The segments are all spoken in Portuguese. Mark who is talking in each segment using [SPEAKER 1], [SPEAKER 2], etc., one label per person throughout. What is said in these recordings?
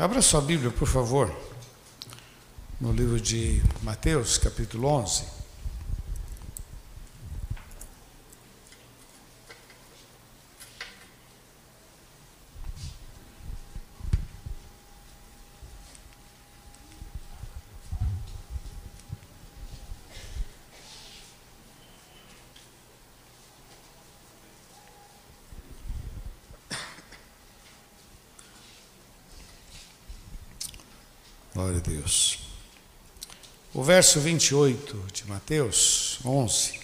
[SPEAKER 1] Abra sua Bíblia, por favor, no livro de Mateus, capítulo 11. Glória a Deus. O verso 28 de Mateus 11.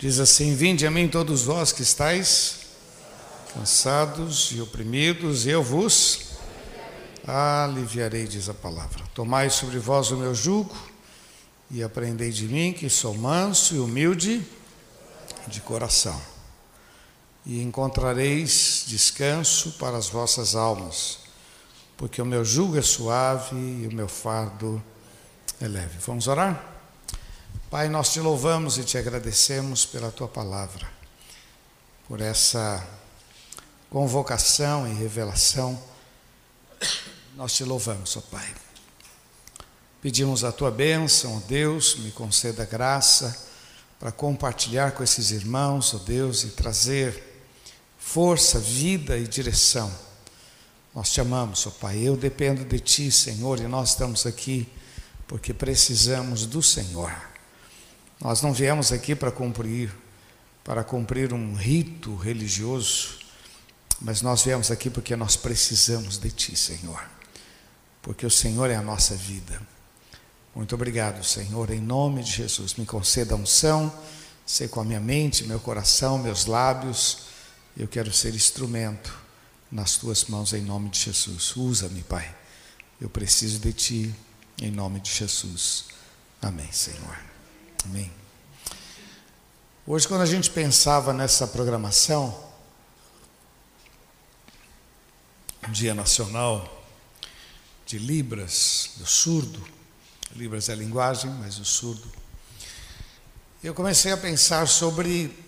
[SPEAKER 1] Diz assim: Vinde a mim todos vós que estáis cansados e oprimidos, e eu vos aliviarei, diz a palavra. Tomai sobre vós o meu jugo e aprendei de mim, que sou manso e humilde de coração, e encontrareis descanso para as vossas almas, porque o meu jugo é suave e o meu fardo é leve. Vamos orar? Pai, nós te louvamos e te agradecemos pela tua palavra, por essa convocação e revelação. Nós te louvamos, ó Pai. Pedimos a tua bênção, ó Deus, me conceda graça para compartilhar com esses irmãos, ó Deus, e trazer força, vida e direção. Nós te amamos, ó Pai. Eu dependo de Ti, Senhor, e nós estamos aqui porque precisamos do Senhor. Nós não viemos aqui para cumprir, para cumprir um rito religioso, mas nós viemos aqui porque nós precisamos de Ti, Senhor. Porque o Senhor é a nossa vida. Muito obrigado, Senhor, em nome de Jesus. Me conceda unção, sei com a minha mente, meu coração, meus lábios. Eu quero ser instrumento nas tuas mãos, em nome de Jesus. Usa-me, Pai. Eu preciso de Ti, em nome de Jesus. Amém, Senhor. Amém. Hoje, quando a gente pensava nessa programação, Dia Nacional de Libras, do surdo, Libras é linguagem, mas o surdo, eu comecei a pensar sobre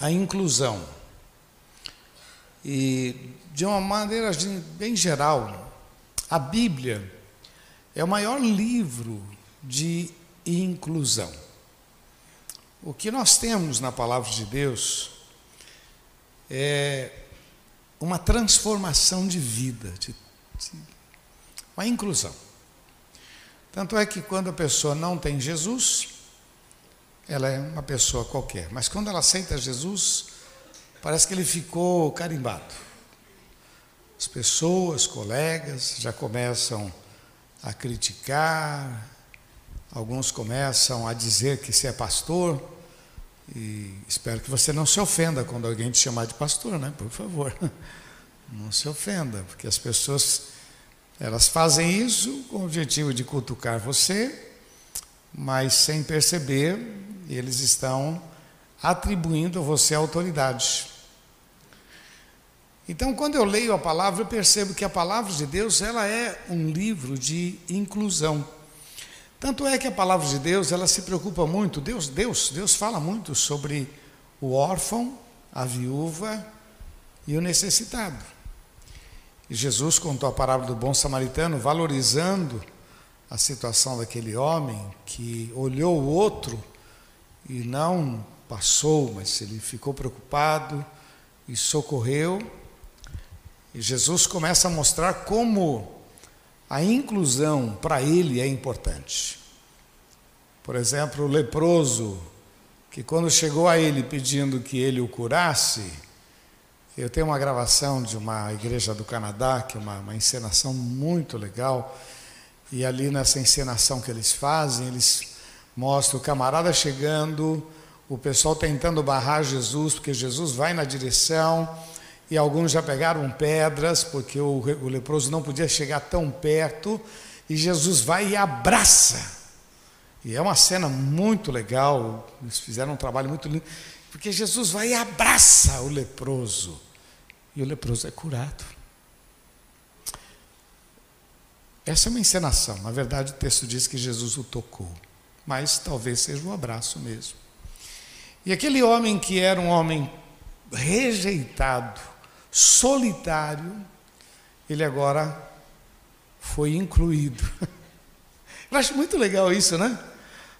[SPEAKER 1] a inclusão. E, de uma maneira bem geral, a Bíblia é o maior livro de inclusão. O que nós temos na palavra de Deus é uma transformação de vida, de, de, uma inclusão. Tanto é que quando a pessoa não tem Jesus, ela é uma pessoa qualquer, mas quando ela aceita Jesus, parece que ele ficou carimbado. As pessoas, colegas, já começam a criticar, alguns começam a dizer que você é pastor, e espero que você não se ofenda quando alguém te chamar de pastor, né? Por favor. Não se ofenda, porque as pessoas elas fazem isso com o objetivo de cutucar você, mas sem perceber, eles estão atribuindo a você autoridade. Então, quando eu leio a palavra, eu percebo que a palavra de Deus, ela é um livro de inclusão. Tanto é que a palavra de Deus, ela se preocupa muito, Deus, Deus, Deus fala muito sobre o órfão, a viúva e o necessitado. E Jesus contou a parábola do bom samaritano, valorizando a situação daquele homem que olhou o outro e não passou, mas ele ficou preocupado e socorreu. E Jesus começa a mostrar como a inclusão para ele é importante. Por exemplo, o leproso, que quando chegou a ele pedindo que ele o curasse, eu tenho uma gravação de uma igreja do Canadá, que é uma, uma encenação muito legal, e ali nessa encenação que eles fazem, eles mostram o camarada chegando, o pessoal tentando barrar Jesus, porque Jesus vai na direção, e alguns já pegaram pedras, porque o, o leproso não podia chegar tão perto, e Jesus vai e abraça. E é uma cena muito legal, eles fizeram um trabalho muito lindo, porque Jesus vai e abraça o leproso, e o leproso é curado. Essa é uma encenação, na verdade o texto diz que Jesus o tocou. mas talvez seja um abraço mesmo. E aquele homem que era um homem rejeitado, solitário, ele agora foi incluído. Eu acho muito legal isso, né?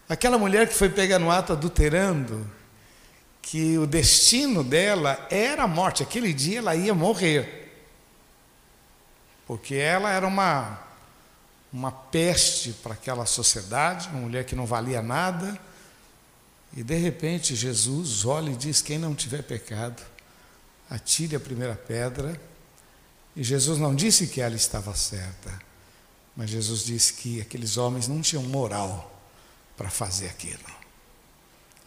[SPEAKER 1] Aquela mulher que foi pega no ato adulterando, que o destino dela era a morte, aquele dia ela ia morrer. Porque ela era uma, uma peste para aquela sociedade, uma mulher que não valia nada. E de repente Jesus olha e diz: Quem não tiver pecado, atire a primeira pedra. E Jesus não disse que ela estava certa, mas Jesus disse que aqueles homens não tinham moral para fazer aquilo.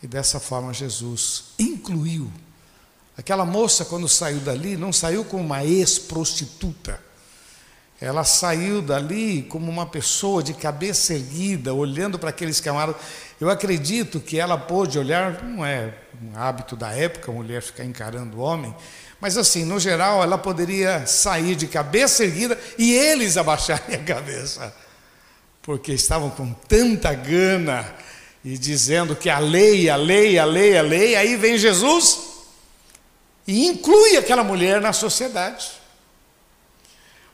[SPEAKER 1] E dessa forma Jesus incluiu. Aquela moça, quando saiu dali, não saiu como uma ex-prostituta. Ela saiu dali como uma pessoa de cabeça erguida, olhando para aqueles camaradas. Eu acredito que ela pôde olhar, não é um hábito da época, a mulher ficar encarando o homem, mas assim, no geral, ela poderia sair de cabeça erguida e eles abaixarem a cabeça, porque estavam com tanta gana e dizendo que a lei, a lei, a lei, a lei, aí vem Jesus e inclui aquela mulher na sociedade.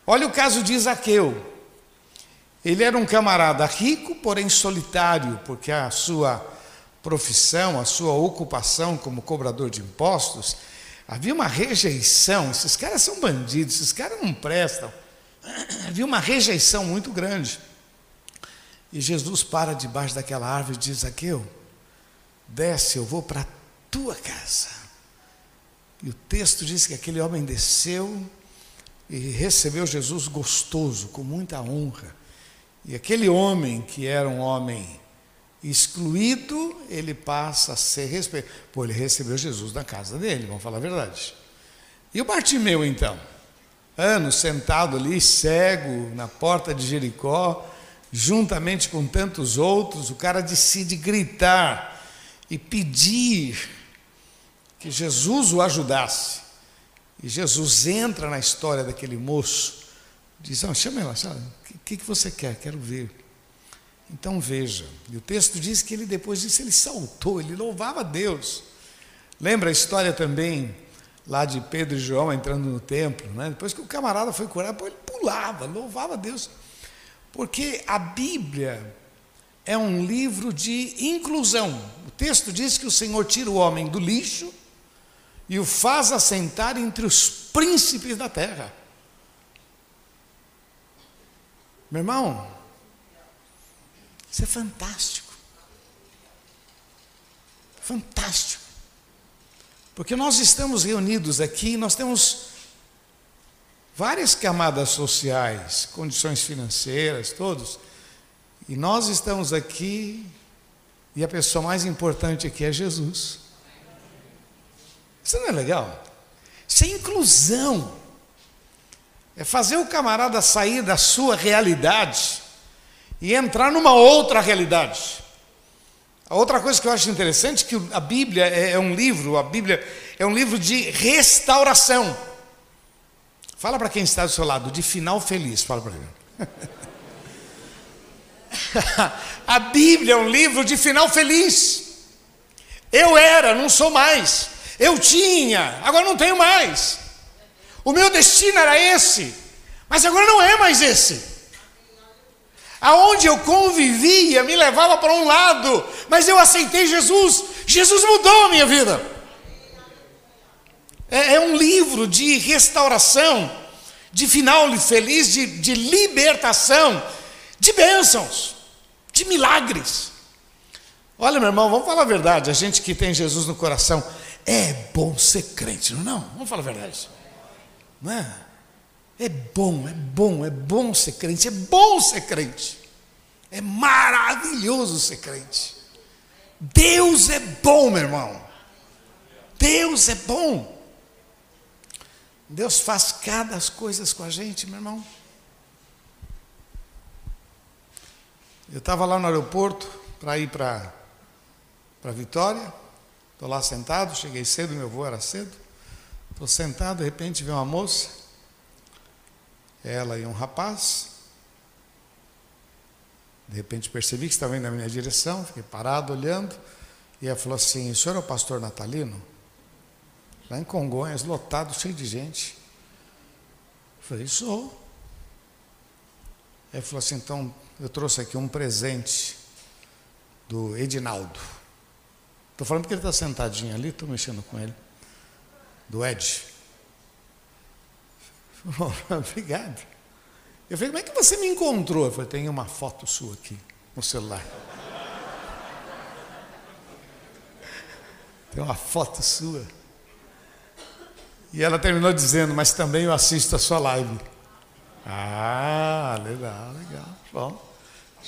[SPEAKER 1] Olha o caso de Isaqueu. Ele era um camarada rico, porém solitário, porque a sua profissão, a sua ocupação como cobrador de impostos, havia uma rejeição. Esses caras são bandidos, esses caras não prestam. Havia uma rejeição muito grande. E Jesus para debaixo daquela árvore e diz: Zaqueu, desce, eu vou para a tua casa. E o texto diz que aquele homem desceu e recebeu Jesus gostoso, com muita honra. E aquele homem, que era um homem excluído, ele passa a ser respeitado. Pô, ele recebeu Jesus na casa dele, vamos falar a verdade. E o Bartimeu, então? Anos sentado ali, cego, na porta de Jericó, juntamente com tantos outros, o cara decide gritar e pedir que Jesus o ajudasse. E Jesus entra na história daquele moço, diz: oh, chama ela, o que, que você quer? Quero ver. Então veja, e o texto diz que ele depois disso ele saltou, ele louvava a Deus. Lembra a história também lá de Pedro e João entrando no templo, né? Depois que o camarada foi curado, ele pulava, louvava a Deus. Porque a Bíblia é um livro de inclusão. O texto diz que o Senhor tira o homem do lixo e o faz assentar entre os príncipes da terra. Meu irmão, isso é fantástico. Fantástico. Porque nós estamos reunidos aqui, nós temos várias camadas sociais, condições financeiras, todos. E nós estamos aqui, e a pessoa mais importante aqui é Jesus. Isso não é legal? Isso é inclusão. É fazer o camarada sair da sua realidade e entrar numa outra realidade. A outra coisa que eu acho interessante é que a Bíblia é, é um livro, a Bíblia é um livro de restauração. Fala para quem está do seu lado, de final feliz, fala para ele. a Bíblia é um livro de final feliz. Eu era, não sou mais. Eu tinha, agora não tenho mais. O meu destino era esse, mas agora não é mais esse. Aonde eu convivia me levava para um lado, mas eu aceitei Jesus. Jesus mudou a minha vida. É, é um livro de restauração, de final feliz, de, de libertação, de bênçãos, de milagres. Olha, meu irmão, vamos falar a verdade. A gente que tem Jesus no coração, é bom ser crente, não? É vamos falar a verdade. Não é? É bom, é bom, é bom ser crente, é bom ser crente. É maravilhoso ser crente. Deus é bom, meu irmão. Deus é bom. Deus faz cada as coisas com a gente, meu irmão. Eu estava lá no aeroporto para ir para Vitória. Estou lá sentado, cheguei cedo, meu voo era cedo. Estou sentado, de repente vem uma moça, ela e um rapaz. De repente percebi que estava indo na minha direção, fiquei parado olhando, e ela falou assim: O senhor é o pastor Natalino? Lá em Congonhas, lotado, cheio de gente. Eu falei: Sou. Ele falou assim: Então, eu trouxe aqui um presente do Edinaldo. Estou falando que ele está sentadinho ali, estou mexendo com ele. Do Ed. Obrigado. Eu falei, como é que você me encontrou? Eu falei, tem uma foto sua aqui no celular. Tem uma foto sua. E ela terminou dizendo, mas também eu assisto a sua live. Ah, legal, legal. Bom,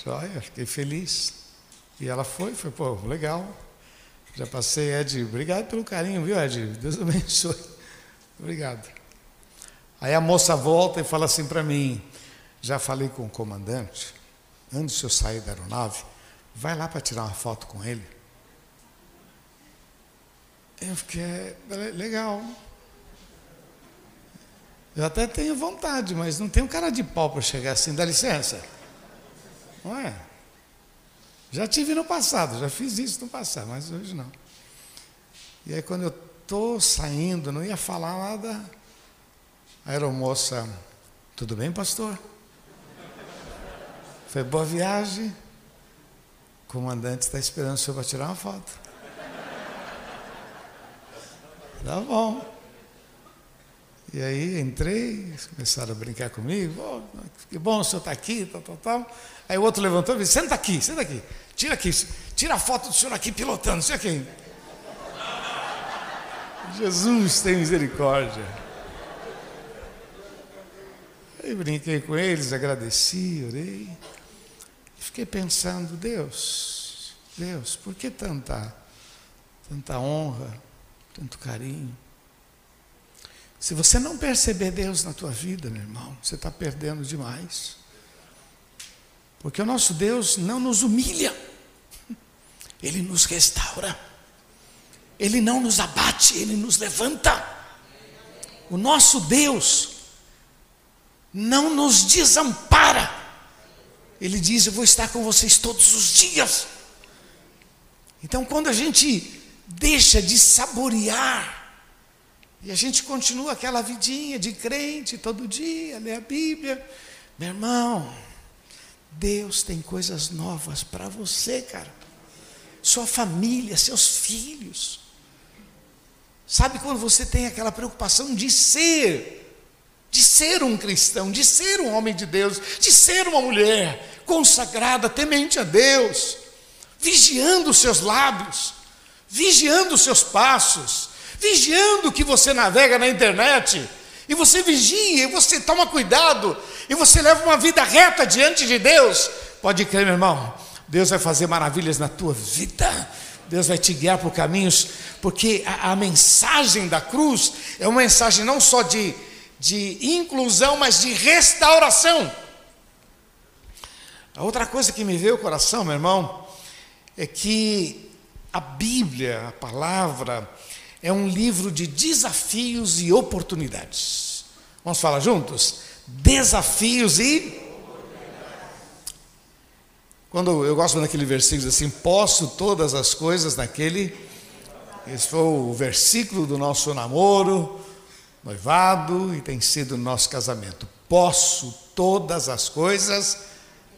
[SPEAKER 1] joia, fiquei feliz. E ela foi, foi, pô, legal. Já passei, Ed, obrigado pelo carinho, viu, Ed? Deus abençoe. Obrigado. Aí a moça volta e fala assim para mim: já falei com o comandante, antes de eu sair da aeronave, vai lá para tirar uma foto com ele. Eu fiquei, é, legal. Eu até tenho vontade, mas não tenho cara de pau para chegar assim, dá licença. Não é? Já tive no passado, já fiz isso no passado, mas hoje não. E aí quando eu estou saindo, não ia falar nada, a aeromoça, tudo bem, pastor? Foi boa viagem. O comandante está esperando o senhor para tirar uma foto. Tá bom. E aí entrei, começaram a brincar comigo. Oh, que bom o senhor está aqui, tal, tal, tal. Aí o outro levantou e disse: senta aqui, senta aqui. Tira aqui, tira a foto do senhor aqui pilotando, isso aqui. Jesus tem misericórdia. Aí brinquei com eles, agradeci, orei. E fiquei pensando, Deus, Deus, por que tanta, tanta honra, tanto carinho? Se você não perceber Deus na tua vida, meu irmão, você está perdendo demais. Porque o nosso Deus não nos humilha, Ele nos restaura, Ele não nos abate, Ele nos levanta. O nosso Deus não nos desampara. Ele diz: Eu vou estar com vocês todos os dias. Então, quando a gente deixa de saborear, e a gente continua aquela vidinha de crente todo dia, lê a Bíblia, meu irmão, Deus tem coisas novas para você, cara. Sua família, seus filhos. Sabe quando você tem aquela preocupação de ser de ser um cristão, de ser um homem de Deus, de ser uma mulher consagrada, temente a Deus, vigiando os seus lábios, vigiando os seus passos, vigiando que você navega na internet, e você vigia, e você toma cuidado, e você leva uma vida reta diante de Deus. Pode crer, meu irmão, Deus vai fazer maravilhas na tua vida. Deus vai te guiar por caminhos, porque a, a mensagem da cruz é uma mensagem não só de de inclusão, mas de restauração. A outra coisa que me veio ao coração, meu irmão, é que a Bíblia, a palavra, é um livro de desafios e oportunidades. Vamos falar juntos? Desafios e. Quando eu gosto daquele versículo assim, posso todas as coisas naquele. Esse foi o versículo do nosso namoro noivado e tem sido nosso casamento. Posso todas as coisas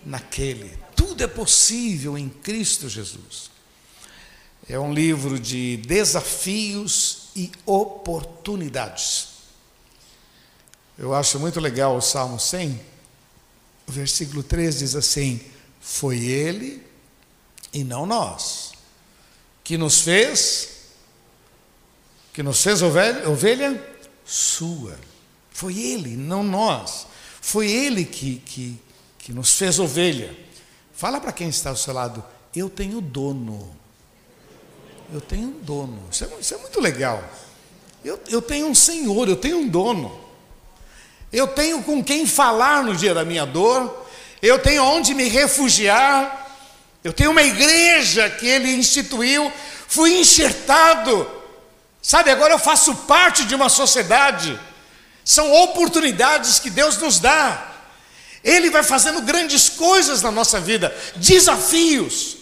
[SPEAKER 1] naquele. Tudo é possível em Cristo Jesus. É um livro de desafios e oportunidades. Eu acho muito legal o Salmo 100. O versículo 3 diz assim: Foi Ele e não nós que nos fez, que nos fez ovelha, ovelha sua. Foi Ele, não nós. Foi Ele que, que, que nos fez ovelha. Fala para quem está ao seu lado, eu tenho dono. Eu tenho um dono. Isso é, isso é muito legal. Eu, eu tenho um Senhor, eu tenho um dono. Eu tenho com quem falar no dia da minha dor. Eu tenho onde me refugiar. Eu tenho uma igreja que ele instituiu. Fui enxertado Sabe, agora eu faço parte de uma sociedade. São oportunidades que Deus nos dá. Ele vai fazendo grandes coisas na nossa vida, desafios.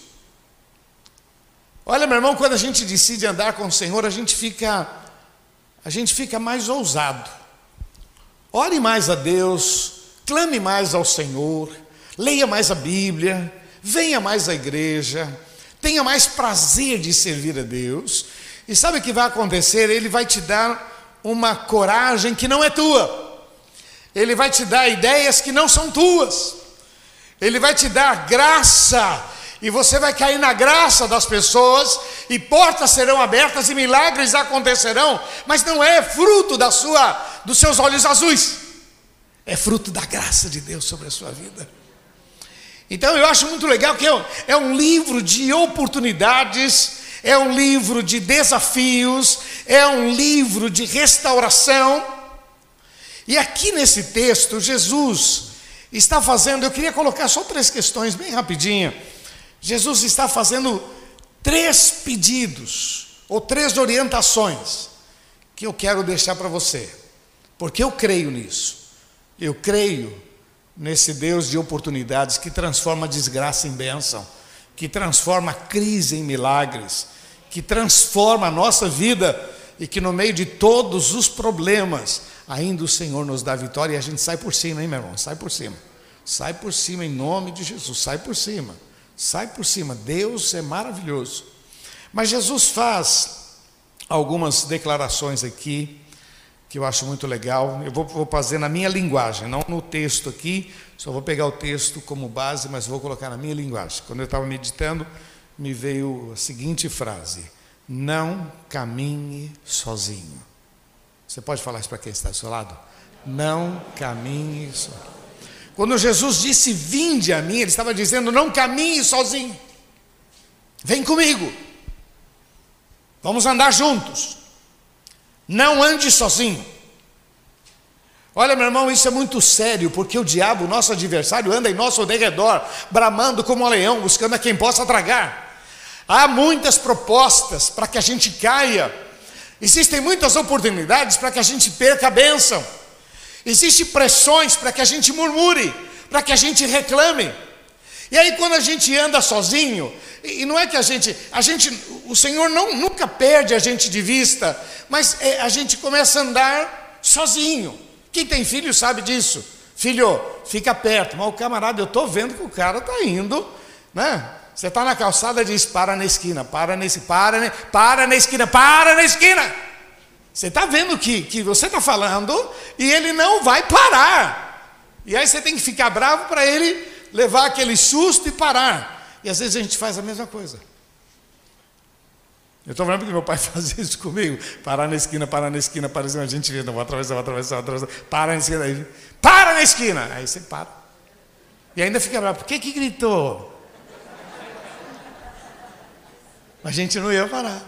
[SPEAKER 1] Olha, meu irmão, quando a gente decide andar com o Senhor, a gente fica a gente fica mais ousado. Ore mais a Deus, clame mais ao Senhor, leia mais a Bíblia, venha mais à igreja, tenha mais prazer de servir a Deus. E sabe o que vai acontecer? Ele vai te dar uma coragem que não é tua. Ele vai te dar ideias que não são tuas. Ele vai te dar graça e você vai cair na graça das pessoas, e portas serão abertas e milagres acontecerão, mas não é fruto da sua, dos seus olhos azuis, é fruto da graça de Deus sobre a sua vida. Então eu acho muito legal que é, é um livro de oportunidades, é um livro de desafios, é um livro de restauração. E aqui nesse texto, Jesus está fazendo, eu queria colocar só três questões bem rapidinho. Jesus está fazendo três pedidos, ou três orientações, que eu quero deixar para você, porque eu creio nisso. Eu creio nesse Deus de oportunidades que transforma desgraça em bênção, que transforma crise em milagres, que transforma a nossa vida e que no meio de todos os problemas, ainda o Senhor nos dá vitória e a gente sai por cima, hein, meu irmão? Sai por cima. Sai por cima em nome de Jesus, sai por cima. Sai por cima, Deus é maravilhoso. Mas Jesus faz algumas declarações aqui que eu acho muito legal. Eu vou, vou, fazer na minha linguagem, não no texto aqui, só vou pegar o texto como base, mas vou colocar na minha linguagem. Quando eu estava meditando, me veio a seguinte frase: Não caminhe sozinho. Você pode falar isso para quem está do seu lado? Não caminhe sozinho. Quando Jesus disse vinde a mim, ele estava dizendo não caminhe sozinho. Vem comigo. Vamos andar juntos. Não ande sozinho. Olha, meu irmão, isso é muito sério, porque o diabo, nosso adversário, anda em nosso derredor, bramando como um leão, buscando a quem possa tragar. Há muitas propostas para que a gente caia, existem muitas oportunidades para que a gente perca a bênção. Existem pressões para que a gente murmure, para que a gente reclame. E aí quando a gente anda sozinho, e não é que a gente, a gente, o Senhor não, nunca perde a gente de vista, mas é, a gente começa a andar sozinho. Quem tem filho sabe disso. Filho, fica perto, mas o camarada, eu estou vendo que o cara está indo, né? Você está na calçada e diz, para na esquina, para nesse, para, para na esquina, para na esquina. Você está vendo que, que você está falando e ele não vai parar. E aí você tem que ficar bravo para ele levar aquele susto e parar. E às vezes a gente faz a mesma coisa. Eu estou vendo que meu pai fazia isso comigo. Parar na esquina, parar na esquina, parar na esquina. A gente vê, não, vou atravessar, vou atravessar, vou atravessar. Para na esquina. Aí, para na esquina. Aí você para. E ainda fica bravo. Por que que gritou? A gente não ia parar.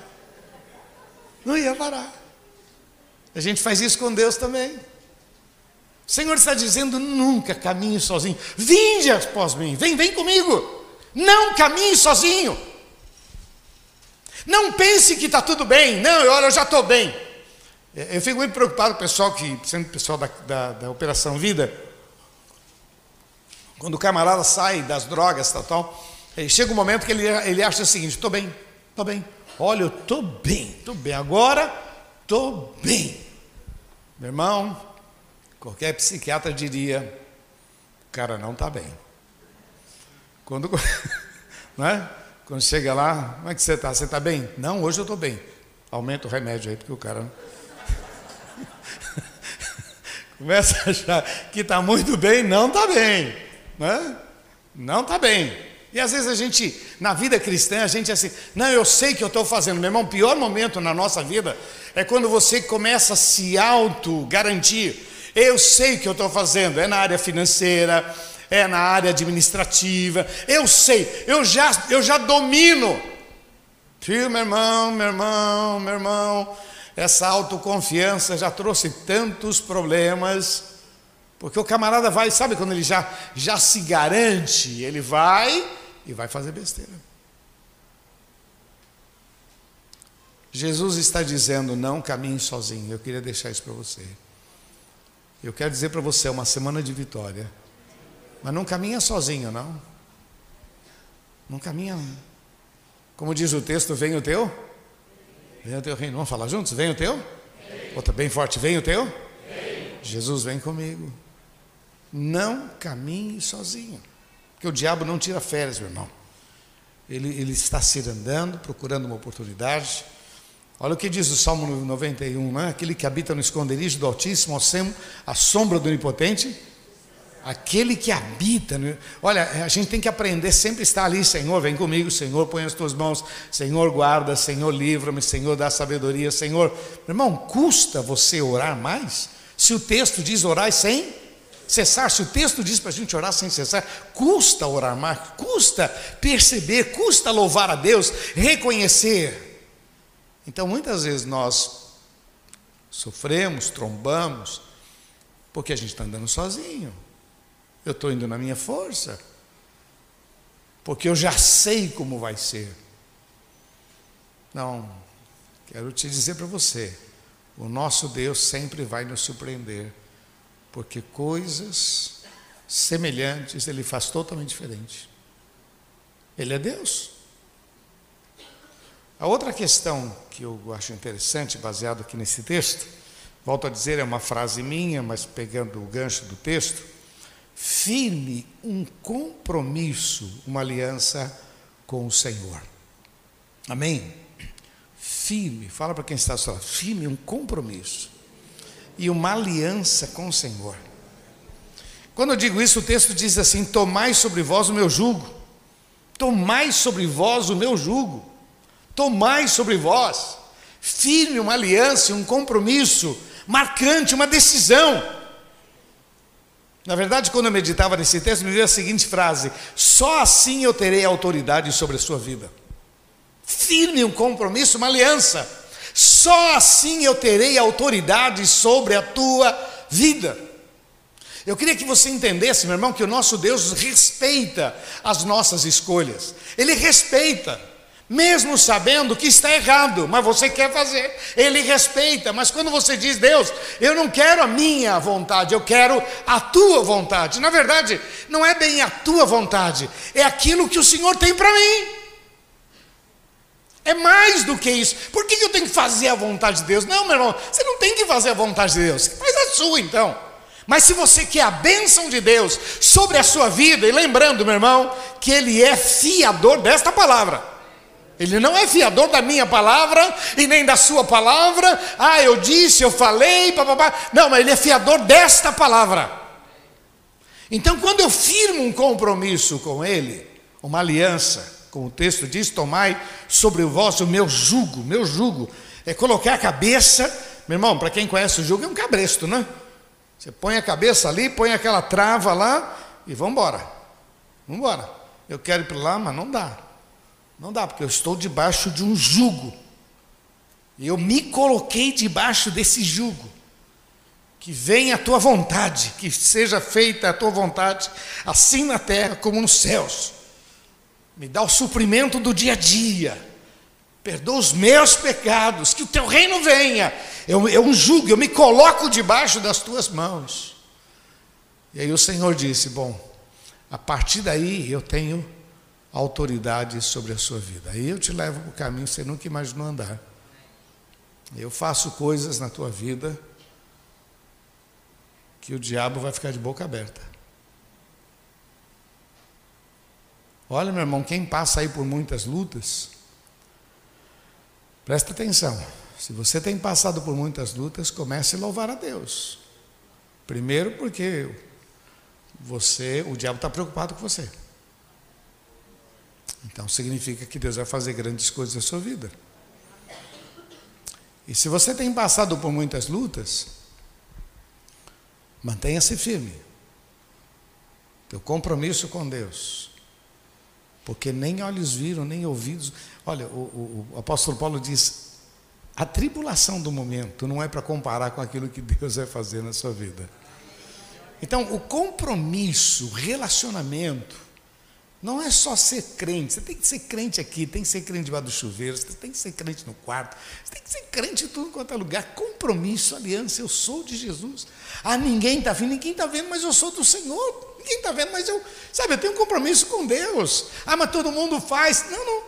[SPEAKER 1] Não ia parar. A gente faz isso com Deus também. O Senhor está dizendo: nunca caminhe sozinho. Vinde após mim, vem, vem comigo. Não caminhe sozinho. Não pense que está tudo bem. Não, olha, eu já estou bem. É, eu fico muito preocupado com o pessoal que, sendo pessoal da, da, da, Operação Vida, quando o camarada sai das drogas, tal, tal, chega um momento que ele, ele acha o seguinte: estou bem, estou bem. Olha, eu estou bem, estou bem. Agora estou bem. Meu irmão, qualquer psiquiatra diria: o cara não está bem. Quando, né? Quando chega lá, como é que você está? Você está bem? Não, hoje eu estou bem. Aumenta o remédio aí, porque o cara. Começa a achar que está muito bem, não está bem. Né? Não está bem. E às vezes a gente, na vida cristã, a gente é assim, não, eu sei que eu estou fazendo. Meu irmão, o pior momento na nossa vida é quando você começa a se auto-garantir. Eu sei que eu estou fazendo, é na área financeira, é na área administrativa, eu sei, eu já, eu já domino. Tio, meu irmão, meu irmão, meu irmão, essa autoconfiança já trouxe tantos problemas, porque o camarada vai, sabe quando ele já, já se garante, ele vai e vai fazer besteira. Jesus está dizendo: não caminhe sozinho. Eu queria deixar isso para você. Eu quero dizer para você: é uma semana de vitória. Mas não caminha sozinho, não. Não caminha. Como diz o texto, vem o teu? Vem o teu reino. Vamos falar juntos? Vem o teu? Outra bem forte, vem o teu? Vem. Jesus vem comigo. Não caminhe sozinho. Porque o diabo não tira férias, meu irmão. Ele, ele está se andando, procurando uma oportunidade. Olha o que diz o Salmo 91, né? Aquele que habita no esconderijo do Altíssimo, a sombra do Onipotente, aquele que habita. Olha, a gente tem que aprender sempre estar ali, Senhor, vem comigo, Senhor, põe as tuas mãos, Senhor, guarda, Senhor, livra-me, Senhor, dá sabedoria, Senhor. Meu irmão, custa você orar mais? Se o texto diz orar sem cessar, se o texto diz para a gente orar sem cessar, custa orar mais, custa perceber, custa louvar a Deus, reconhecer. Então, muitas vezes nós sofremos, trombamos, porque a gente está andando sozinho. Eu estou indo na minha força, porque eu já sei como vai ser. Não, quero te dizer para você, o nosso Deus sempre vai nos surpreender, porque coisas semelhantes ele faz totalmente diferente. Ele é Deus. A outra questão que eu acho interessante, baseado aqui nesse texto, volto a dizer, é uma frase minha, mas pegando o gancho do texto, firme um compromisso, uma aliança com o Senhor. Amém? Firme, fala para quem está lado, firme um compromisso e uma aliança com o Senhor. Quando eu digo isso, o texto diz assim: Tomai sobre vós o meu jugo, tomai sobre vós o meu jugo tomai sobre vós, firme uma aliança, um compromisso marcante, uma decisão. Na verdade, quando eu meditava nesse texto, me veio a seguinte frase: só assim eu terei autoridade sobre a sua vida. Firme um compromisso, uma aliança. Só assim eu terei autoridade sobre a tua vida. Eu queria que você entendesse, meu irmão, que o nosso Deus respeita as nossas escolhas. Ele respeita mesmo sabendo que está errado, mas você quer fazer, ele respeita, mas quando você diz, Deus, eu não quero a minha vontade, eu quero a tua vontade, na verdade, não é bem a tua vontade, é aquilo que o Senhor tem para mim. É mais do que isso. Por que eu tenho que fazer a vontade de Deus? Não, meu irmão, você não tem que fazer a vontade de Deus, faz a sua então. Mas se você quer a bênção de Deus sobre a sua vida, e lembrando, meu irmão, que Ele é fiador desta palavra. Ele não é fiador da minha palavra e nem da sua palavra. Ah, eu disse, eu falei, papapá. Não, mas ele é fiador desta palavra. Então, quando eu firmo um compromisso com ele, uma aliança, como o texto diz, tomai sobre vós o meu jugo, meu jugo, é colocar a cabeça, meu irmão, para quem conhece o jugo, é um cabresto, né? Você põe a cabeça ali, põe aquela trava lá e vamos embora. Vamos embora. Eu quero ir para lá, mas não dá. Não dá, porque eu estou debaixo de um jugo. E eu me coloquei debaixo desse jugo. Que venha a tua vontade, que seja feita a tua vontade, assim na terra como nos céus. Me dá o suprimento do dia a dia. Perdoa os meus pecados, que o teu reino venha. Eu, eu jugo, eu me coloco debaixo das tuas mãos. E aí o Senhor disse: Bom, a partir daí eu tenho autoridade sobre a sua vida. Aí eu te levo para o caminho que você nunca imaginou andar. Eu faço coisas na tua vida que o diabo vai ficar de boca aberta. Olha, meu irmão, quem passa aí por muitas lutas, presta atenção. Se você tem passado por muitas lutas, comece a louvar a Deus. Primeiro, porque você, o diabo está preocupado com você. Então significa que Deus vai fazer grandes coisas na sua vida. E se você tem passado por muitas lutas, mantenha-se firme. Teu compromisso com Deus. Porque nem olhos viram, nem ouvidos. Olha, o, o, o apóstolo Paulo diz: a tribulação do momento não é para comparar com aquilo que Deus vai fazer na sua vida. Então, o compromisso, o relacionamento, não é só ser crente, você tem que ser crente aqui, tem que ser crente debaixo do chuveiro, você tem que ser crente no quarto, você tem que ser crente em tudo quanto é lugar. Compromisso, aliança, eu sou de Jesus. Ah, ninguém está vendo, ninguém está vendo, mas eu sou do Senhor. Ninguém está vendo, mas eu, sabe, eu tenho um compromisso com Deus. Ah, mas todo mundo faz. Não, não.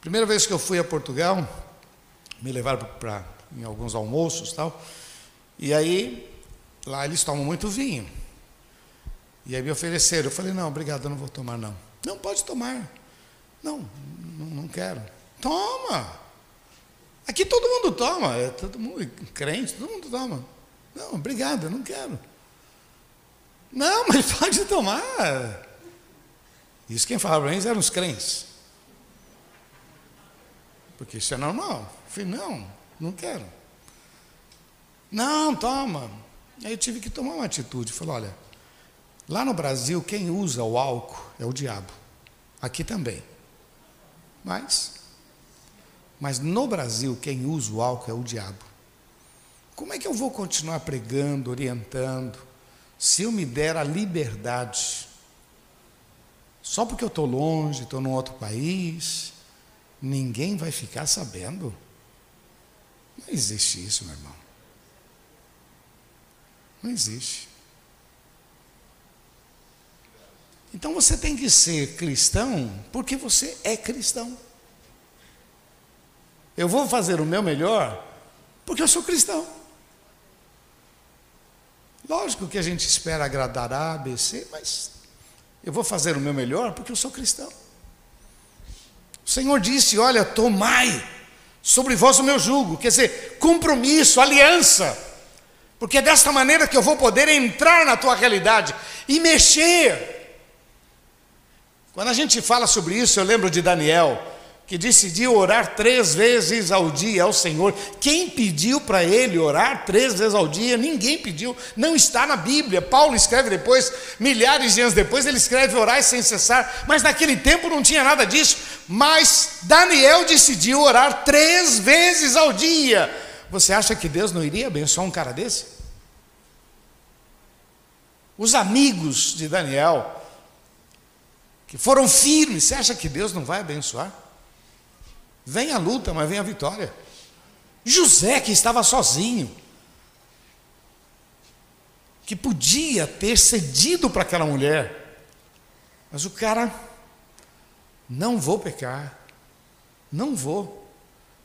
[SPEAKER 1] Primeira vez que eu fui a Portugal, me levaram para em alguns almoços tal. E aí, lá eles tomam muito vinho. E aí me ofereceram. Eu falei, não, obrigado, eu não vou tomar, não. Não, pode tomar. Não, não, não quero. Toma! Aqui todo mundo toma, é todo mundo crente, todo mundo toma. Não, obrigado, não quero. Não, mas pode tomar. Isso quem falava para mim eram os crentes. Porque isso é normal. Eu falei, não, não quero. Não, toma. Aí eu tive que tomar uma atitude. Falei, olha, lá no Brasil quem usa o álcool é o diabo. Aqui também. Mas mas no Brasil, quem usa o álcool é o diabo. Como é que eu vou continuar pregando, orientando, se eu me der a liberdade? Só porque eu estou longe, estou num outro país, ninguém vai ficar sabendo? Não existe isso, meu irmão. Não existe. Então você tem que ser cristão porque você é cristão. Eu vou fazer o meu melhor porque eu sou cristão. Lógico que a gente espera agradar A, B, C, mas eu vou fazer o meu melhor porque eu sou cristão. O Senhor disse: Olha, tomai sobre vós o meu jugo, quer dizer, compromisso, aliança, porque é desta maneira que eu vou poder entrar na tua realidade e mexer. Quando a gente fala sobre isso, eu lembro de Daniel que decidiu orar três vezes ao dia ao Senhor. Quem pediu para ele orar três vezes ao dia? Ninguém pediu, não está na Bíblia. Paulo escreve depois, milhares de anos depois, ele escreve orar sem cessar, mas naquele tempo não tinha nada disso. Mas Daniel decidiu orar três vezes ao dia. Você acha que Deus não iria abençoar um cara desse? Os amigos de Daniel, que foram firmes, você acha que Deus não vai abençoar? Vem a luta, mas vem a vitória. José, que estava sozinho, que podia ter cedido para aquela mulher, mas o cara, não vou pecar, não vou.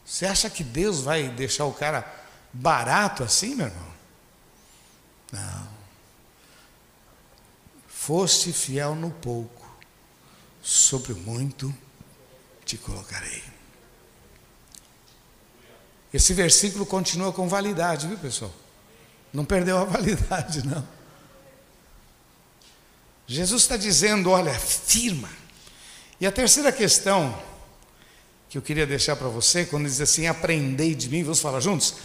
[SPEAKER 1] Você acha que Deus vai deixar o cara barato assim, meu irmão? Não. Foste fiel no pouco, sobre o muito te colocarei. Esse versículo continua com validade, viu pessoal? Não perdeu a validade, não. Jesus está dizendo: olha, firma. E a terceira questão que eu queria deixar para você, quando diz assim: aprendei de mim, vamos falar juntos?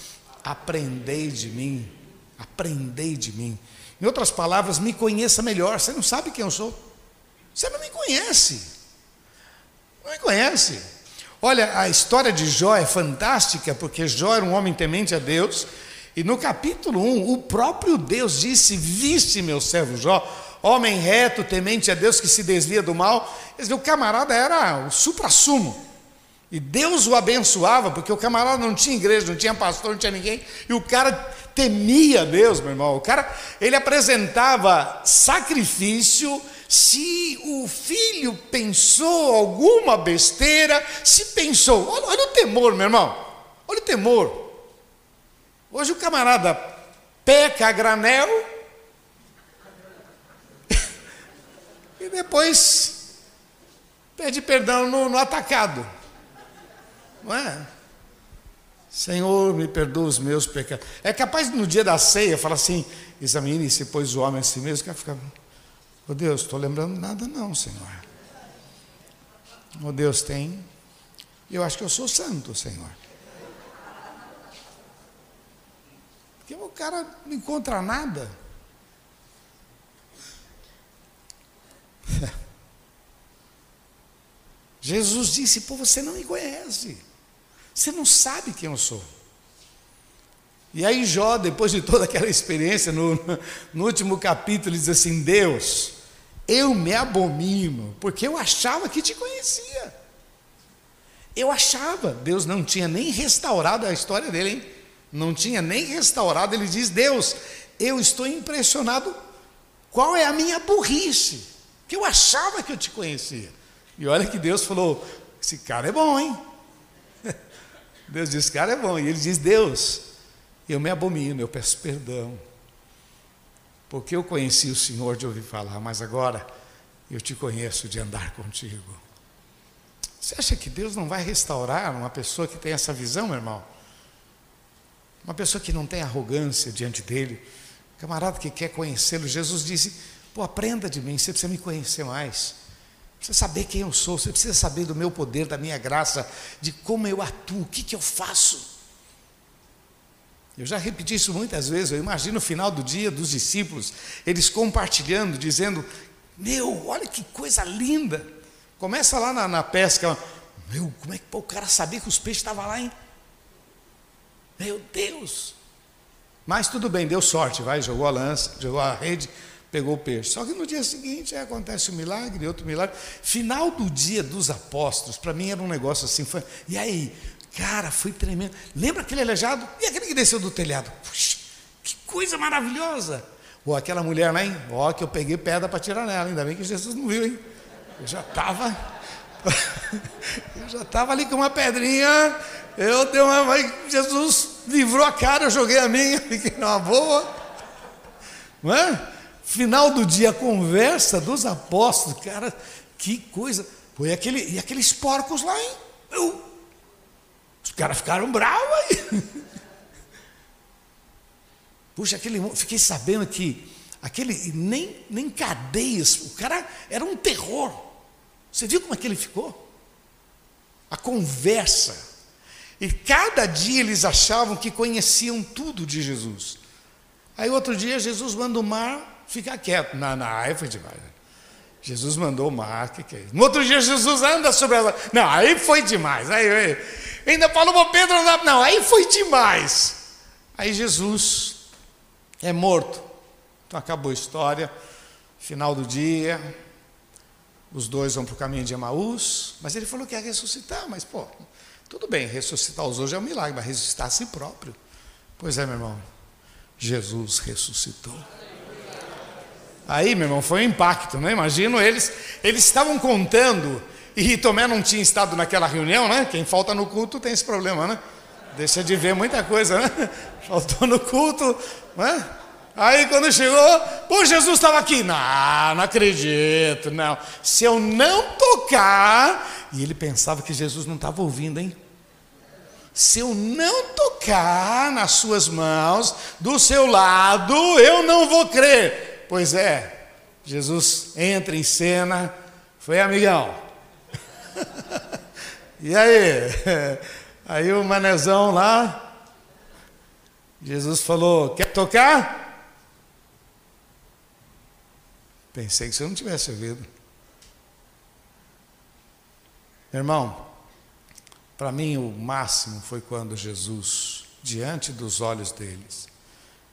[SPEAKER 1] Aprendei de mim, aprendei de mim. Em outras palavras, me conheça melhor. Você não sabe quem eu sou. Você não me conhece. Não me conhece. Olha, a história de Jó é fantástica, porque Jó era um homem temente a Deus, e no capítulo 1, o próprio Deus disse: Viste, meu servo Jó, homem reto, temente a Deus, que se desvia do mal. Quer dizer, o camarada era o supra-sumo. E Deus o abençoava, porque o camarada não tinha igreja, não tinha pastor, não tinha ninguém, e o cara temia Deus, meu irmão. O cara, ele apresentava sacrifício se o filho pensou alguma besteira, se pensou, olha, olha, o temor, meu irmão, olha o temor. Hoje o camarada peca a granel e depois pede perdão no, no atacado, não é? Senhor, me perdoa os meus pecados. É capaz no dia da ceia falar assim: examine-se, pois o homem a si mesmo, quer ficar. Oh Deus, estou lembrando nada não, Senhor. Oh Deus, tem. Eu acho que eu sou santo, Senhor. Porque o cara não encontra nada. Jesus disse: Pô, você não me conhece. Você não sabe quem eu sou. E aí Jó, depois de toda aquela experiência, no, no último capítulo, diz assim: Deus, eu me abomino, porque eu achava que te conhecia. Eu achava, Deus não tinha nem restaurado a história dele, hein? Não tinha nem restaurado, ele diz: Deus, eu estou impressionado qual é a minha burrice, que eu achava que eu te conhecia. E olha que Deus falou: esse cara é bom, hein? Deus disse: esse cara é bom. E ele diz: Deus, eu me abomino, eu peço perdão. Porque eu conheci o Senhor de ouvir falar, mas agora eu te conheço de andar contigo. Você acha que Deus não vai restaurar uma pessoa que tem essa visão, meu irmão? Uma pessoa que não tem arrogância diante dele, camarada que quer conhecê-lo. Jesus disse: Pô, aprenda de mim, você precisa me conhecer mais. Precisa saber quem eu sou, você precisa saber do meu poder, da minha graça, de como eu atuo, o que, que eu faço. Eu já repeti isso muitas vezes. Eu imagino o final do dia dos discípulos, eles compartilhando, dizendo: Meu, olha que coisa linda. Começa lá na, na pesca. Meu, como é que pô, o cara sabia que os peixes estavam lá, hein? Meu Deus! Mas tudo bem, deu sorte, vai, jogou a lança, jogou a rede, pegou o peixe. Só que no dia seguinte acontece um milagre, outro milagre. Final do dia dos apóstolos, para mim era um negócio assim. Foi, e aí, cara, foi tremendo. Lembra aquele aleijado? E aquele que desceu do telhado? Puxa, que coisa maravilhosa! Ou aquela mulher lá, hein? Ó, que eu peguei pedra para tirar nela, ainda bem que Jesus não viu, hein? Eu já estava. eu já estava ali com uma pedrinha. Eu dei uma. Jesus livrou a cara, eu joguei a minha, fiquei numa boa. Não é? Final do dia, conversa dos apóstolos, cara, que coisa. Foi aquele, e aqueles porcos lá, hein? Eu, os caras ficaram bravos aí. Puxa, aquele, fiquei sabendo que aquele, nem, nem cadeias, o cara era um terror. Você viu como é que ele ficou? A conversa. E cada dia eles achavam que conheciam tudo de Jesus. Aí outro dia Jesus manda o mar ficar quieto. Não, não, aí foi demais. Jesus mandou o mar, que que é isso? No outro dia Jesus anda sobre ela. Não, aí foi demais. Aí, aí. Ainda falou para Pedro. Não, aí foi demais. Aí Jesus é morto. Então acabou a história. Final do dia, os dois vão para o caminho de Emaús, mas ele falou que ia ressuscitar, mas pô, tudo bem, ressuscitar os hoje é um milagre, mas ressuscitar a si próprio. Pois é, meu irmão, Jesus ressuscitou. Aí, meu irmão, foi um impacto, né? Imagino eles, eles estavam contando, e Tomé não tinha estado naquela reunião, né? Quem falta no culto tem esse problema, né? Deixa de ver muita coisa, né? Faltou no culto, né? Aí quando chegou, pô, Jesus estava aqui. Não, não acredito, não. Se eu não tocar, e ele pensava que Jesus não estava ouvindo, hein? Se eu não tocar nas suas mãos, do seu lado, eu não vou crer. Pois é, Jesus entra em cena, foi amigão. e aí? Aí o manezão lá, Jesus falou: Quer tocar? Pensei que você não tivesse ouvido. Irmão, para mim o máximo foi quando Jesus, diante dos olhos deles,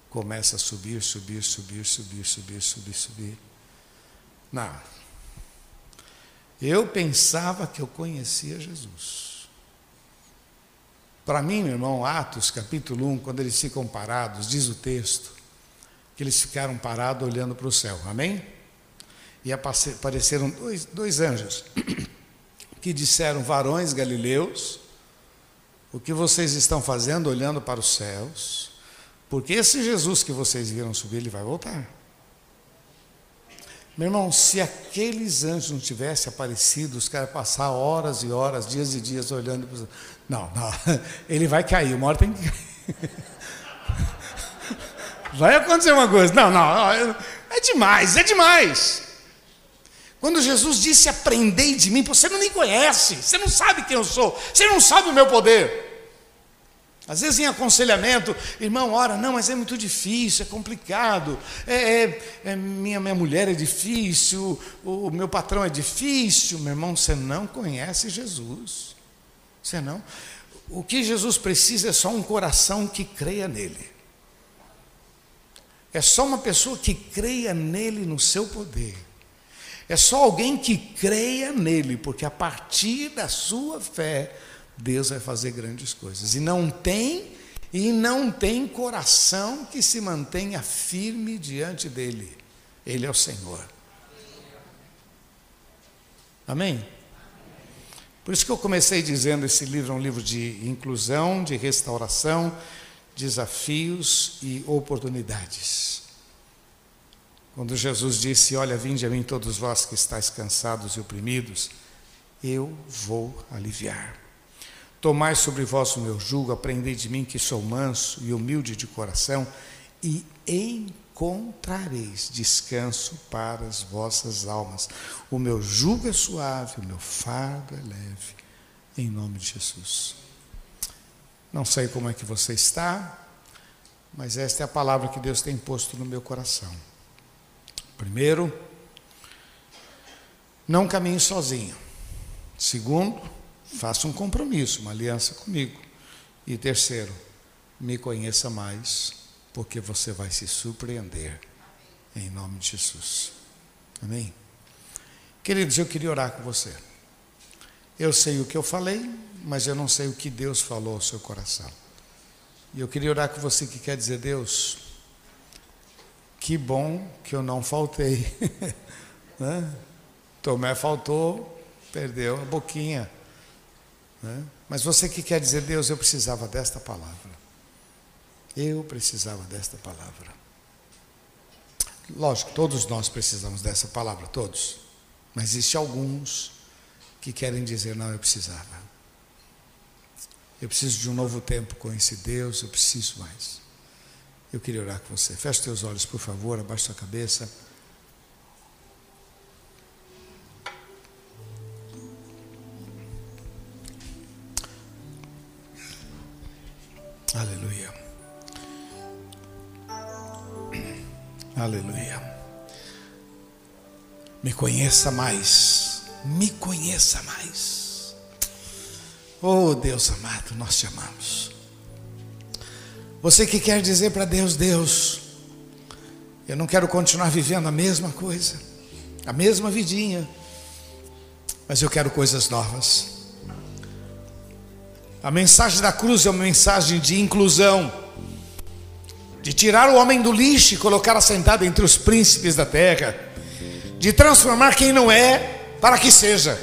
[SPEAKER 1] começa a subir, subir, subir, subir, subir, subir, subir. Não. Eu pensava que eu conhecia Jesus. Para mim, meu irmão, Atos capítulo 1, quando eles ficam parados, diz o texto, que eles ficaram parados olhando para o céu. Amém? e apareceram dois, dois anjos que disseram: Varões galileus, o que vocês estão fazendo olhando para os céus? Porque esse Jesus que vocês viram subir, ele vai voltar. Meu irmão, se aqueles anjos não tivessem aparecido, os caras passar horas e horas, dias e dias olhando para os... Não, não, ele vai cair, uma hora tem que cair. Vai acontecer uma coisa. Não, não, é demais, é demais. Quando Jesus disse: Aprendei de mim, você não me conhece, você não sabe quem eu sou, você não sabe o meu poder. Às vezes em aconselhamento, irmão, ora, não, mas é muito difícil, é complicado, é, é, é minha, minha mulher é difícil, o, o meu patrão é difícil. Meu irmão, você não conhece Jesus. Você não. O que Jesus precisa é só um coração que creia nele. É só uma pessoa que creia nele, no seu poder. É só alguém que creia nele, porque a partir da sua fé, Deus vai fazer grandes coisas. E não tem e não tem coração que se mantenha firme diante dele. Ele é o Senhor. Amém? Por isso que eu comecei dizendo: esse livro é um livro de inclusão, de restauração, desafios e oportunidades. Quando Jesus disse: Olha, vinde a mim todos vós que estáis cansados e oprimidos, eu vou aliviar. Tomai sobre vós o meu jugo, aprendei de mim que sou manso e humilde de coração, e encontrareis descanso para as vossas almas. O meu jugo é suave, o meu fardo é leve, em nome de Jesus. Não sei como é que você está, mas esta é a palavra que Deus tem posto no meu coração. Primeiro, não caminhe sozinho. Segundo, faça um compromisso, uma aliança comigo. E terceiro, me conheça mais, porque você vai se surpreender. Em nome de Jesus. Amém? Queridos, eu queria orar com você. Eu sei o que eu falei, mas eu não sei o que Deus falou ao seu coração. E eu queria orar com você que quer dizer, Deus, que bom que eu não faltei. né? Tomé faltou, perdeu a boquinha. Né? Mas você que quer dizer, Deus, eu precisava desta palavra. Eu precisava desta palavra. Lógico, todos nós precisamos dessa palavra, todos. Mas existe alguns que querem dizer, não, eu precisava. Eu preciso de um novo tempo com esse Deus, eu preciso mais. Eu queria orar com você. Feche teus olhos, por favor, abaixe sua cabeça. Aleluia. Aleluia. Me conheça mais. Me conheça mais. Oh Deus amado, nós te amamos. Você que quer dizer para Deus, Deus, eu não quero continuar vivendo a mesma coisa, a mesma vidinha, mas eu quero coisas novas. A mensagem da cruz é uma mensagem de inclusão, de tirar o homem do lixo e colocar assentado entre os príncipes da terra, de transformar quem não é para que seja.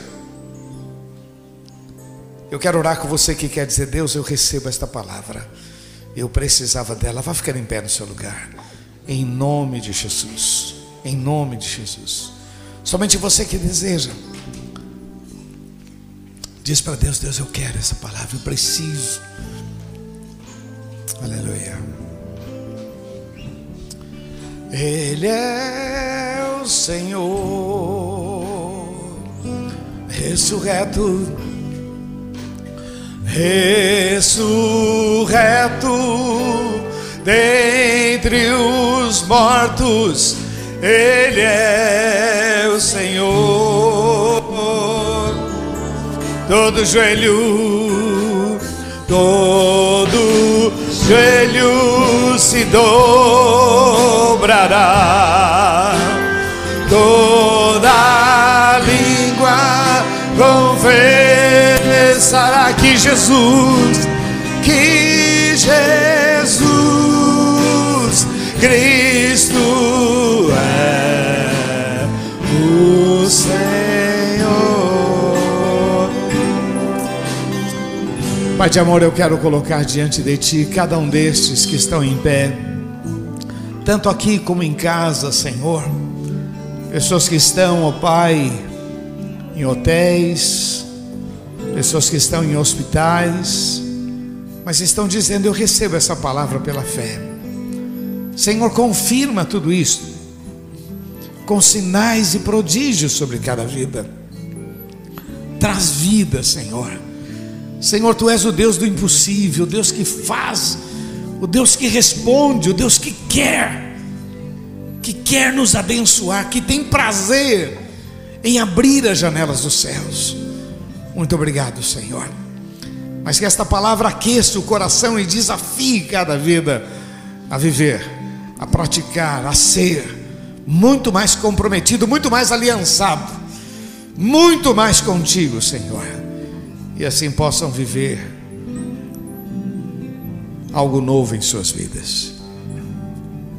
[SPEAKER 1] Eu quero orar com você que quer dizer, Deus, eu recebo esta palavra. Eu precisava dela. Vá ficar em pé no seu lugar. Em nome de Jesus. Em nome de Jesus. Somente você que deseja. Diz para Deus: Deus, eu quero essa palavra, eu preciso. Aleluia. Ele é o Senhor, ressurreto, ressurreto dentre os mortos, Ele é o Senhor todo joelho, todo joelho se dobrará, toda língua confessará que Jesus, que Jesus Cristo Pai de amor, eu quero colocar diante de Ti cada um destes que estão em pé, tanto aqui como em casa, Senhor. Pessoas que estão, ó Pai, em hotéis, pessoas que estão em hospitais, mas estão dizendo: Eu recebo essa palavra pela fé. Senhor, confirma tudo isso, com sinais e prodígios sobre cada vida. Traz vida, Senhor. Senhor, tu és o Deus do impossível, o Deus que faz, o Deus que responde, o Deus que quer, que quer nos abençoar, que tem prazer em abrir as janelas dos céus. Muito obrigado, Senhor. Mas que esta palavra aqueça o coração e desafie cada vida a viver, a praticar, a ser muito mais comprometido, muito mais aliançado, muito mais contigo, Senhor. E assim possam viver algo novo em suas vidas.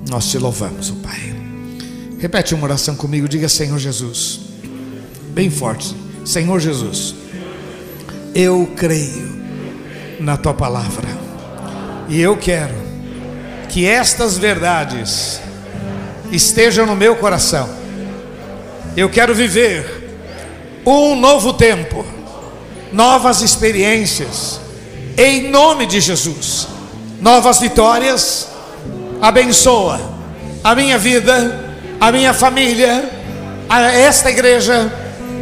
[SPEAKER 1] Nós te louvamos, oh Pai. Repete uma oração comigo, diga Senhor Jesus, bem forte: Senhor Jesus, eu creio na tua palavra e eu quero que estas verdades estejam no meu coração. Eu quero viver um novo tempo, novas experiências, em nome de Jesus, novas vitórias. Abençoa a minha vida, a minha família, a esta igreja,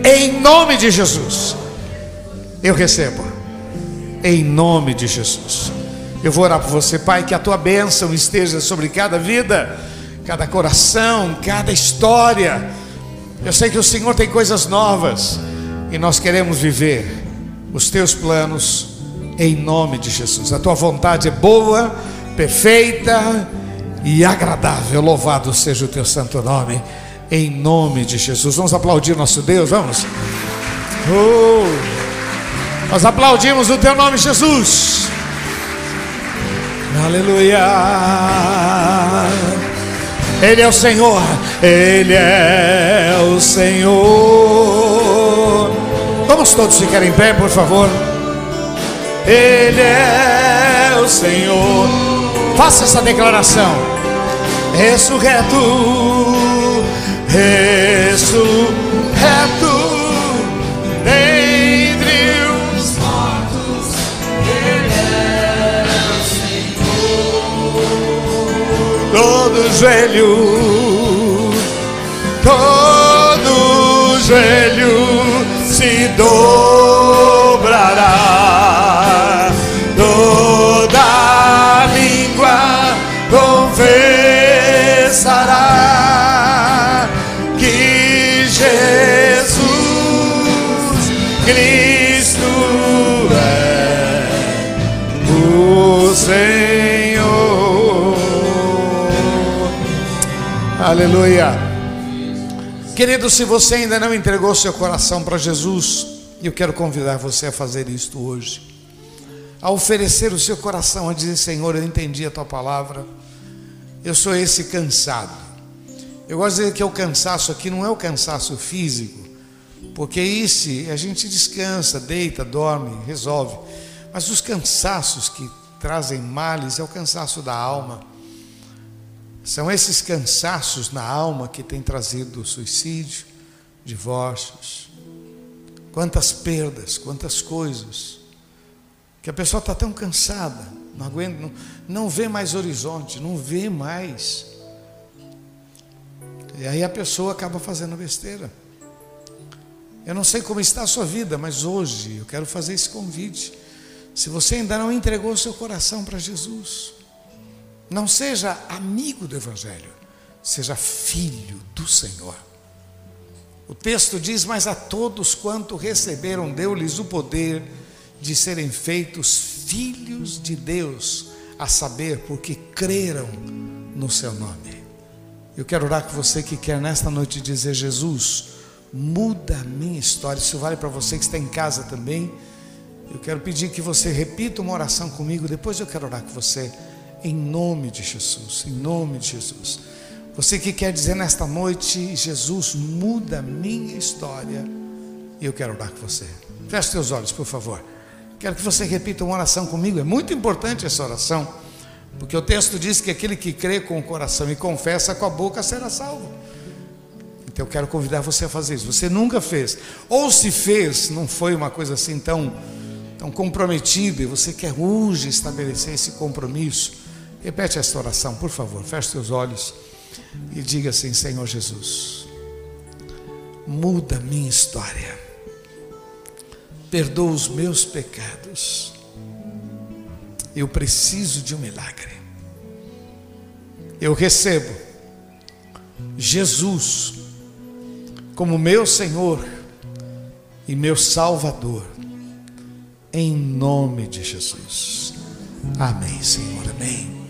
[SPEAKER 1] em nome de Jesus. Eu recebo, em nome de Jesus. Eu vou orar por você, Pai, que a tua bênção esteja sobre cada vida, cada coração, cada história. Eu sei que o Senhor tem coisas novas e nós queremos viver os teus planos em nome de Jesus. A tua vontade é boa, perfeita e agradável. Louvado seja o teu santo nome, em nome de Jesus. Vamos aplaudir nosso Deus, vamos. Oh, nós aplaudimos o teu nome, Jesus. Aleluia. Ele é o Senhor, Ele é o Senhor. Vamos todos ficar em pé, por favor. Ele é o Senhor. Faça essa declaração. Ressurreto, ressurreto. todo joelho, todo joelho se dobrará, toda língua confessará que Jesus Cristo é o Senhor. Aleluia. Querido, se você ainda não entregou seu coração para Jesus, eu quero convidar você a fazer isto hoje. A oferecer o seu coração, a dizer: Senhor, eu entendi a tua palavra, eu sou esse cansado. Eu gosto de dizer que o cansaço aqui não é o cansaço físico, porque esse a gente descansa, deita, dorme, resolve. Mas os cansaços que trazem males é o cansaço da alma são esses cansaços na alma que tem trazido suicídio, divórcios, quantas perdas, quantas coisas, que a pessoa está tão cansada, não aguenta, não, não vê mais horizonte, não vê mais. E aí a pessoa acaba fazendo besteira. Eu não sei como está a sua vida, mas hoje eu quero fazer esse convite. Se você ainda não entregou seu coração para Jesus, não seja amigo do Evangelho, seja filho do Senhor. O texto diz: Mas a todos quanto receberam, deu-lhes o poder de serem feitos filhos de Deus, a saber, porque creram no seu nome. Eu quero orar com você que quer nesta noite dizer: Jesus, muda a minha história. Isso vale para você que está em casa também. Eu quero pedir que você repita uma oração comigo, depois eu quero orar com você em nome de Jesus, em nome de Jesus. Você que quer dizer nesta noite, Jesus muda minha história, e eu quero orar com você. Feche seus olhos, por favor. Quero que você repita uma oração comigo. É muito importante essa oração, porque o texto diz que aquele que crê com o coração e confessa com a boca será salvo. Então eu quero convidar você a fazer isso. Você nunca fez, ou se fez, não foi uma coisa assim tão, tão comprometida, e você quer hoje estabelecer esse compromisso. Repete esta oração, por favor. Feche seus olhos e diga assim: Senhor Jesus, muda minha história, perdoa os meus pecados. Eu preciso de um milagre. Eu recebo Jesus como meu Senhor e meu Salvador, em nome de Jesus. Amém, Senhor, amém.